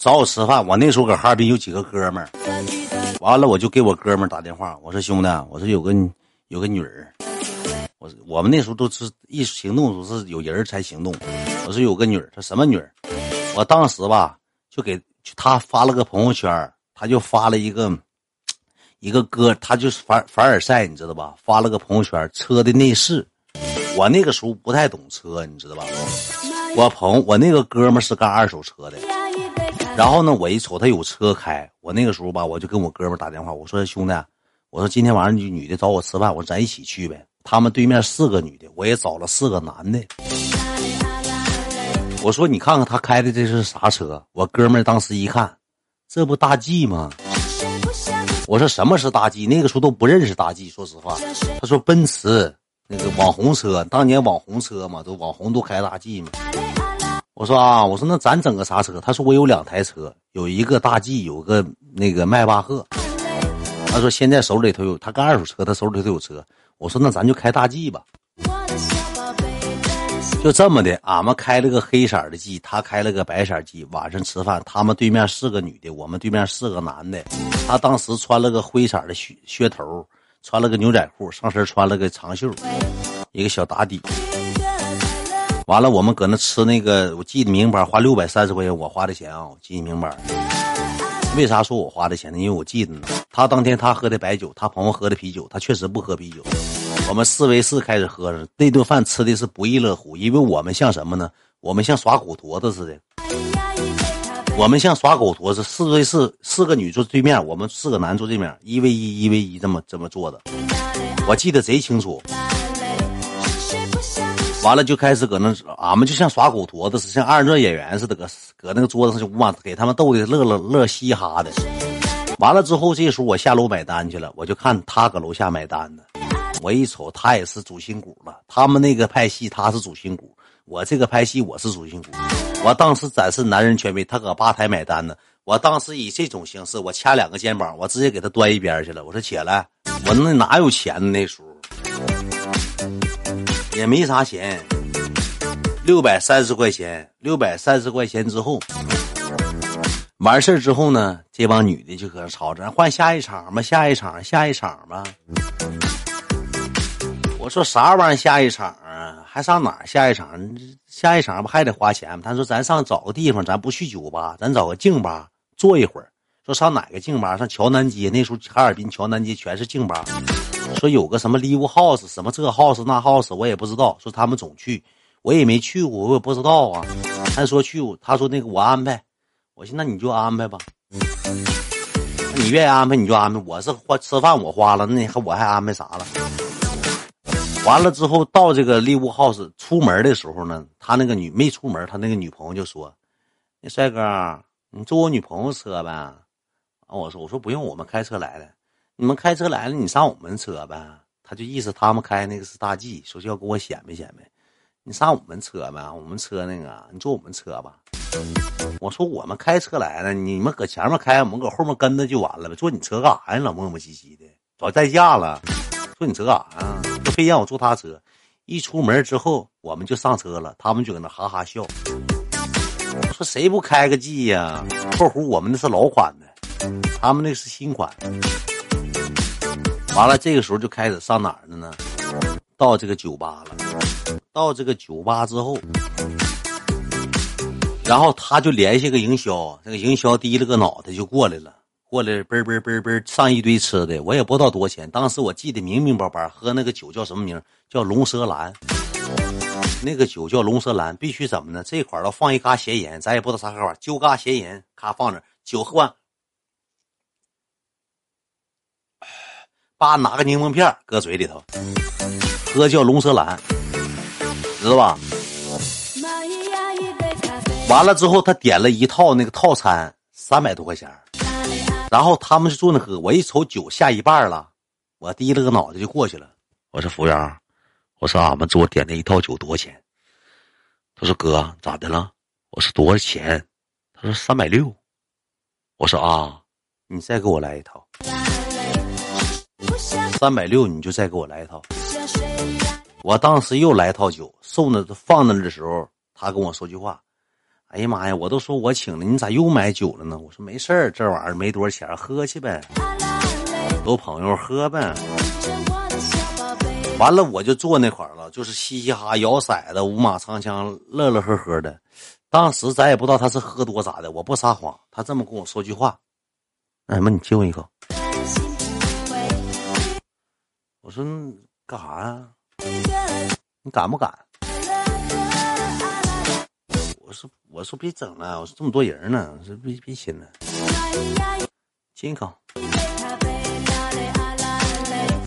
找我吃饭。我那时候搁哈尔滨有几个哥们儿，完了我就给我哥们儿打电话，我说兄弟，我说有个有个女儿，我我们那时候都是一行动都是有人才行动。我说有个女儿，她什么女儿？我当时吧就给他发了个朋友圈，他就发了一个一个哥，他就是凡凡尔赛，你知道吧？发了个朋友圈，车的内饰。我那个时候不太懂车，你知道吧？我朋我那个哥们是干二手车的，然后呢，我一瞅他有车开，我那个时候吧，我就跟我哥们打电话，我说兄弟，我说今天晚上女女的找我吃饭，我说咱一起去呗。他们对面四个女的，我也找了四个男的。我说你看看他开的这是啥车？我哥们当时一看，这不大 G 吗？我说什么是大 G？那个时候都不认识大 G，说实话。他说奔驰。那个网红车，当年网红车嘛，都网红都开大 G 嘛。我说啊，我说那咱整个啥车？他说我有两台车，有一个大 G，有个那个迈巴赫。他说现在手里头有，他干二手车，他手里头有车。我说那咱就开大 G 吧。就这么的，俺们开了个黑色的 G，他开了个白色 G。晚上吃饭，他们对面四个女的，我们对面四个男的。他当时穿了个灰色的靴靴头。穿了个牛仔裤，上身穿了个长袖，一个小打底。完了，我们搁那吃那个，我记得明白，花六百三十块钱，我花的钱啊，我记得明白。为啥说我花的钱呢？因为我记得呢，他当天他喝的白酒，他朋友喝的啤酒，他确实不喝啤酒。我们四 v 四开始喝着，那顿饭吃的是不亦乐乎，因为我们像什么呢？我们像耍狗驼子似的。我们像耍狗驼子，四对四，四个女坐对面，我们四个男坐对面，一 v 一，一 v 一，这么这么坐的，我记得贼清楚。完了就开始搁那，俺们就像耍狗驼子似的，像二人转演员似的，搁搁那个桌子上就哇，给他们逗的乐乐乐嘻哈的。完了之后，这时候我下楼买单去了，我就看他搁楼下买单呢。我一瞅，他也是主心骨了。他们那个拍戏，他是主心骨。我这个拍戏我是主心骨，我当时展示男人权威，他搁吧台买单呢。我当时以这种形式，我掐两个肩膀，我直接给他端一边去了。我说起来，我那哪有钱呢？那时候也没啥钱，六百三十块钱，六百三十块钱之后，完事之后呢，这帮女的就搁那吵着，换下一场吧，下一场，下一场吧。我说啥玩意儿下一场啊？还上哪儿下一场？下一场不还得花钱吗？他说：“咱上找个地方，咱不去酒吧，咱找个静吧坐一会儿。”说上哪个静吧？上桥南街。那时候哈尔滨桥南街全是静吧。说有个什么 Live House，什么这 house 那 house，我也不知道。说他们总去，我也没去过，我也不知道啊。他说去，他说那个我安排。我寻那你就安排吧。你愿意安排你就安排。我是花吃饭我花了，那你还我还安排啥了？完了之后，到这个 Live house 出门的时候呢，他那个女没出门，他那个女朋友就说：“那帅哥，你坐我女朋友车呗？”啊，我说：“我说不用，我们开车来的。你们开车来了，你上我们车呗。”他就意思他们开那个是大 G，说要给我显摆显摆。你上我们车呗，我们车那个，你坐我们车吧。我说我们开车来了，你们搁前面开，我们搁后面跟着就完了呗。坐你车干啥呀？老磨磨唧唧的，早代驾了。坐你车干啥呀？就非让我坐他车。一出门之后，我们就上车了，他们就搁那哈哈笑。说谁不开个 G 呀？括弧我们那是老款的，他们那是新款。完了，这个时候就开始上哪儿了呢？到这个酒吧了。到这个酒吧之后，然后他就联系个营销，这个营销低了个脑袋就过来了。过来嘣嘣嘣嘣上一堆吃的，我也不知道多少钱。当时我记得明明白白，喝那个酒叫什么名？叫龙舌兰。那个酒叫龙舌兰，必须怎么呢？这块儿要放一嘎咸盐，咱也不知道啥喝法，就嘎咸盐，咔放着。酒喝完，叭拿个柠檬片搁嘴里头，喝叫龙舌兰，知道吧？完了之后，他点了一套那个套餐，三百多块钱。然后他们就坐那喝，我一瞅酒下一半了，我低了个脑袋就过去了。我说服务员，我说俺们桌点的一套酒多少钱？他说哥咋的了？我说多少钱？他说三百六。我说啊，你再给我来一套，三百六你就再给我来一套。我当时又来一套酒，送的放那的时候，他跟我说句话，哎呀妈呀，我都说我请了，你咋又买酒了呢？我说没事儿，这玩意儿没多少钱，喝去呗，都朋友喝呗。完了，我就坐那块儿了，就是嘻嘻哈摇骰子，五马长枪，乐乐呵呵的。当时咱也不知道他是喝多咋的，我不撒谎，他这么跟我说句话：“哎妈，你亲我一口。”我说干啥呀？你敢不敢？我说我说别整了，我说这么多人呢，我说别别亲了，亲一口。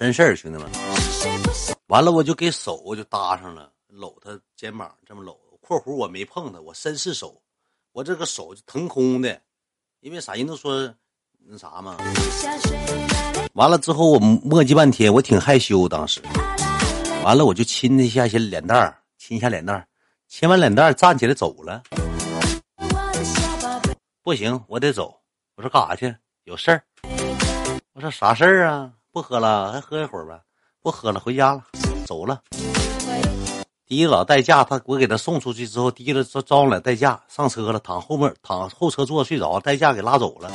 真事儿，兄弟们。完了，我就给手我就搭上了，搂他肩膀，这么搂。括弧我没碰他，我绅士手，我这个手就腾空的，因为啥人都说那啥嘛。完了之后我磨叽半天，我挺害羞当时。完了我就亲了一下，先脸蛋儿，亲一下脸蛋儿，亲完脸蛋儿站起来走了。不行，我得走。我说干啥去？有事儿。我说啥事儿啊？不喝了，还喝一会儿吧。不喝了，回家了，走了。第一老代驾，他我给他送出去之后，第一了招招来代驾上车了，躺后面躺后车座睡着，代驾给拉走了。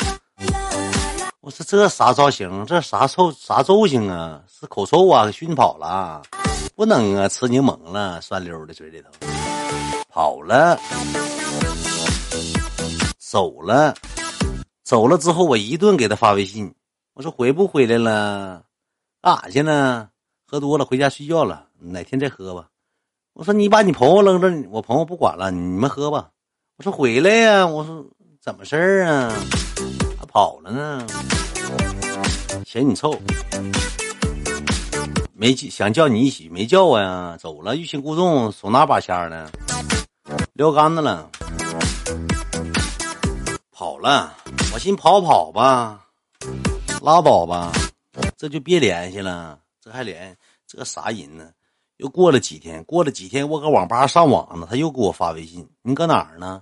我说这啥造型？这啥臭啥揍性啊？是口臭啊？熏跑了？不能啊！吃柠檬了，酸溜的嘴里头，跑了，走了，走了之后，我一顿给他发微信，我说回不回来了？干啥去呢？喝多了回家睡觉了，哪天再喝吧。我说你把你朋友扔这，我朋友不管了，你们喝吧。我说回来呀，我说怎么事儿啊？跑了呢？嫌你臭，没想叫你一起，没叫我呀？走了，欲擒故纵，手拿把掐的，撂杆子了，跑了。我寻跑跑吧，拉倒吧，这就别联系了，这还联这啥人呢？又过了几天，过了几天，我搁网吧上网呢，他又给我发微信：“你搁哪儿呢？”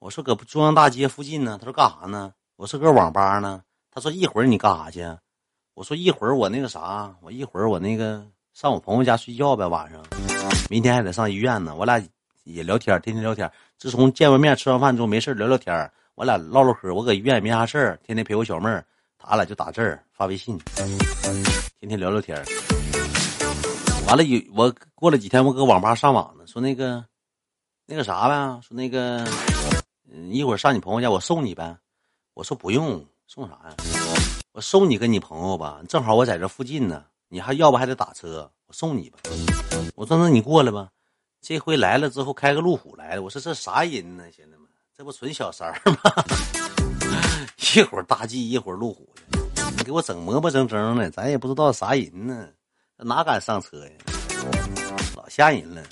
我说：“搁中央大街附近呢。”他说：“干啥呢？”我是：“搁网吧呢。”他说：“一会儿你干啥去？”我说：“一会儿我那个啥，我一会儿我那个上我朋友家睡觉呗，晚上，明天还得上医院呢。我俩也聊天，天天聊天。自从见完面吃完饭之后，没事聊聊天，我俩唠唠嗑。我搁医院也没啥事儿，天天陪我小妹儿，他俩就打字儿发微信，天天聊聊天。”完了，有我过了几天，我搁网吧上网呢，说那个，那个啥呗，说那个，嗯，一会儿上你朋友家，我送你呗。我说不用，送啥呀？我送你跟你朋友吧，正好我在这附近呢。你还要不还得打车？我送你吧。我说那你过来吧。这回来了之后，开个路虎来了。我说这啥人呢，兄弟们？这不纯小三儿吗？一会儿大 G，一会儿路虎，你给我整磨磨蹭蹭的，咱也不知道啥人呢。哪敢上车呀？老吓人了。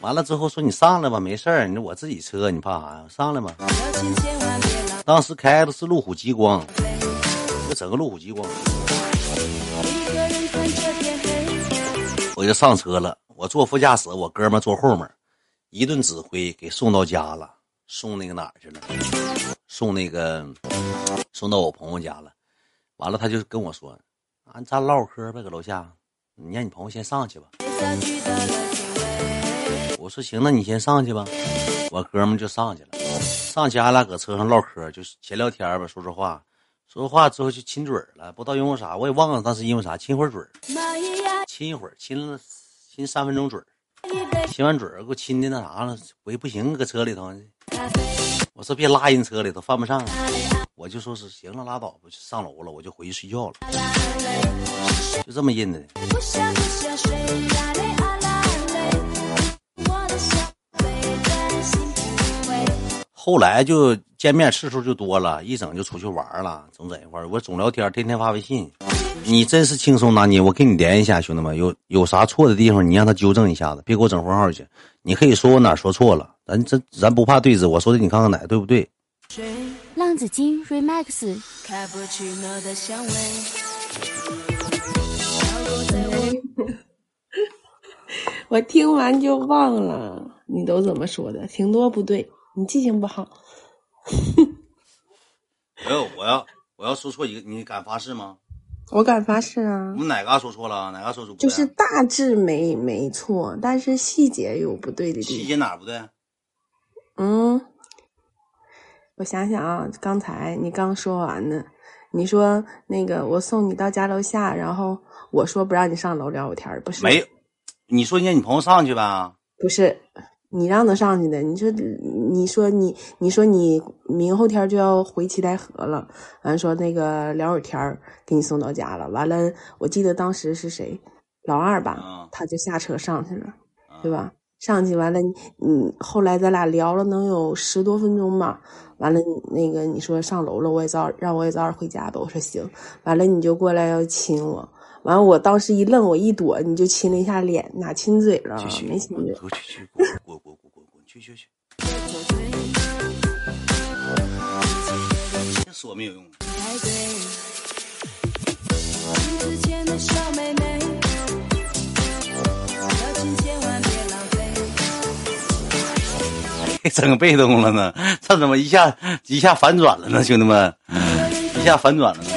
完了之后说你上来吧，没事儿，你我自己车，你怕啥呀？上来吧。当时开的是路虎极光，就整个路虎极光。我就上车了，我坐副驾驶，我哥们坐后面，一顿指挥给送到家了，送那个哪儿去了？送那个送到我朋友家了。完了他就跟我说。啊咱唠嗑呗，搁楼下，你让你朋友先上去吧。我说行，那你先上去吧。我哥们就上去了，上去俺俩搁车上唠嗑，就是闲聊天吧，说说话，说说话之后就亲嘴了，不知道因为啥，我也忘了当时因为啥，亲会嘴亲一会儿，亲了亲三分钟嘴亲完嘴给我亲的那啥了，我也不行，搁车里头。我说别拉人车里头，犯不上。我就说是行了，拉倒吧，就上楼了，我就回去睡觉了，就这么印的。后来就见面次数就多了，一整就出去玩了，总在一块儿。我总聊天，天天发微信。你真是轻松拿捏，我给你连一下，兄弟们，有有啥错的地方，你让他纠正一下子，别给我整封号去。你可以说我哪说错了，咱这咱不怕对质，我说的你看看哪对不对。浪子金 Remix。我听完就忘了，你都怎么说的？挺多不对，你记性不好。没有，我要我要说错一个，你敢发誓吗？我敢发誓啊！我们哪嘎说错了？哪嘎说错？就是大致没没错，但是细节有不对的地方。细节哪不对？嗯，我想想啊，刚才你刚说完呢，你说那个我送你到家楼下，然后我说不让你上楼聊会天儿，不是？没有，你说你让你朋友上去呗？不是，你让他上去的。你说，你说你，你说你明后天就要回七台河了，完说那个聊会儿天儿，给你送到家了。完了，我记得当时是谁，老二吧，嗯他就下车上去了，对吧？上去完了，你你后来咱俩聊了能有十多分钟吧。完了，那个你说上楼了，我也早让我也早点回家吧。我说行。完了，你就过来要亲我。完了，我当时一愣，我一躲，你就亲了一下脸，哪亲嘴了？去去，没亲嘴。去去去，滚滚滚滚滚滚，去去去。这说没有用。整被动了呢，这怎么一下一下反转了呢？兄弟们，一下反转了呢。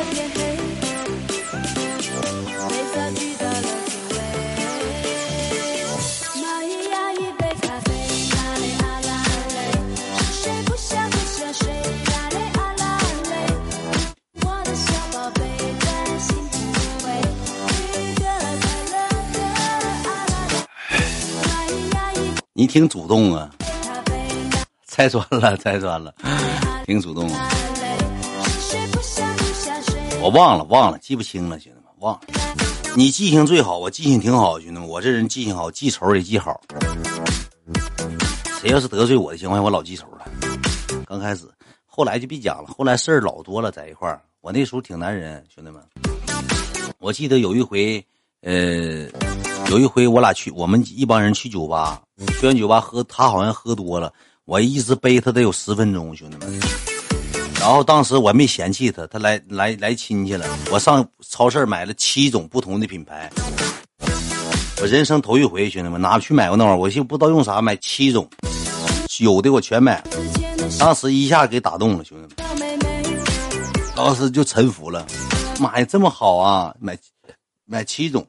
你挺主动啊，咖啡，拆穿了，拆穿了，挺主动啊。我忘了，忘了，记不清了，兄弟们，忘了。你记性最好，我记性挺好，兄弟们，我这人记性好，记仇也记好。谁要是得罪我的情况下，我老记仇了。刚开始，后来就别讲了，后来事儿老多了，在一块儿。我那时候挺男人，兄弟们。我记得有一回，呃，有一回我俩去，我们一帮人去酒吧，去完酒吧喝，他好像喝多了，我一直背他得有十分钟，兄弟们。然后当时我没嫌弃他，他来来来亲戚了，我上超市买了七种不同的品牌，我人生头一回，兄弟们哪去买过那玩意儿？我就不知道用啥买七种，有的我全买当时一下给打动了，兄弟们。当时就臣服了。妈呀，这么好啊！买买七种，